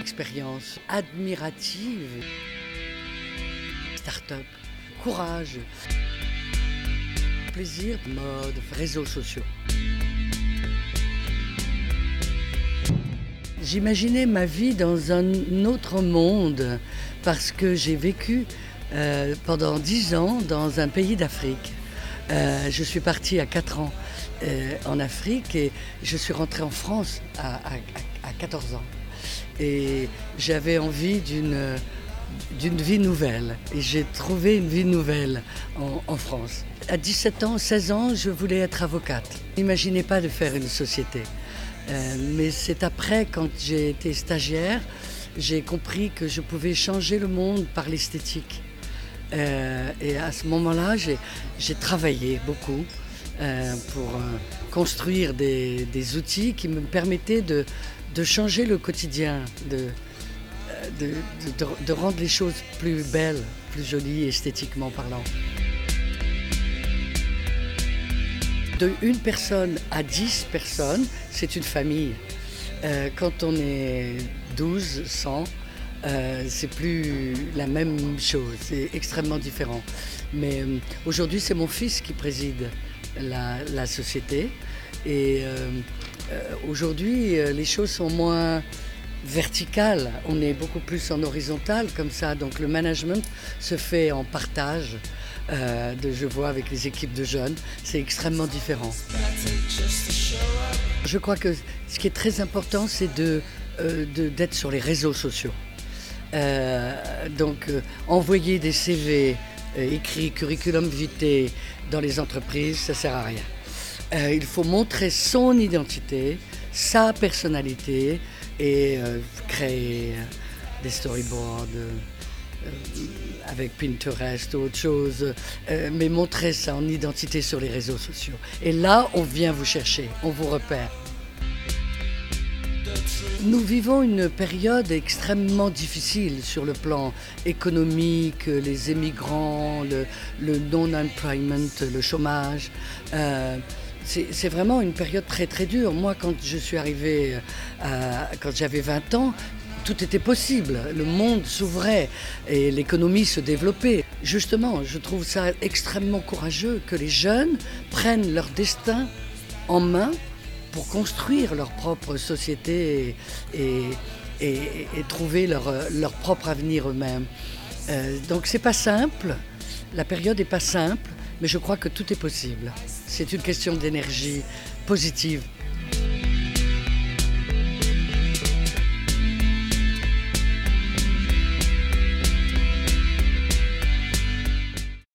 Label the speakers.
Speaker 1: Expérience admirative. Start-up, courage, plaisir, mode, réseaux sociaux. J'imaginais ma vie dans un autre monde parce que j'ai vécu euh, pendant dix ans dans un pays d'Afrique. Euh, je suis partie à 4 ans euh, en Afrique et je suis rentrée en France à, à 14 ans. Et j'avais envie d'une vie nouvelle. Et j'ai trouvé une vie nouvelle en, France. À 17 ans, 16 ans, je voulais être avocate. N'imaginez pas de faire une société. Euh, mais c'est après, quand j'ai été stagiaire, j'ai compris que je pouvais changer le monde par l'esthétique. Euh, et à ce moment-là, j'ai travaillé beaucoup pour euh, construire des, outils qui me permettaient de, changer le quotidien, de, rendre les choses plus belles, plus jolies esthétiquement parlant. De une personne à dix personnes, c'est une famille. Euh, quand on est 12, 100, euh, c'est plus la même chose, c'est extrêmement différent. Mais euh, aujourd'hui, c'est mon fils qui préside la, société. Et euh, euh aujourd'hui, euh, les choses sont moins verticales, on est beaucoup plus en horizontal comme ça. Donc le management se fait en partage. De, je vois avec les équipes de jeunes, c'est extrêmement différent. Je crois que ce qui est très important, c'est de, d'être sur les réseaux sociaux. Donc envoyer des CV euh, écrits curriculum vitae dans les entreprises, ça sert à rien. Euh, il faut montrer son identité, sa personnalité et euh, créer des storyboards avec Pinterest ou autre chose, mais montrer son identité sur les réseaux sociaux. Et là, on vient vous chercher, on vous repère. Nous vivons une période extrêmement difficile sur le plan économique, les émigrants, le, non-employment, le chômage. Euh, c'est vraiment une période très très dure. Moi, quand je suis arrivée, à, quand j'avais 20 ans, tout était possible. Le monde s'ouvrait et l'économie se développait. Justement, je trouve ça extrêmement courageux que les jeunes prennent leur destin en main pour construire leur propre société et, trouver leur, leur, propre avenir eux-mêmes. Euh, donc c'est pas simple, la période n'est pas simple, mais je crois que tout est possible. C'est une question d'énergie positive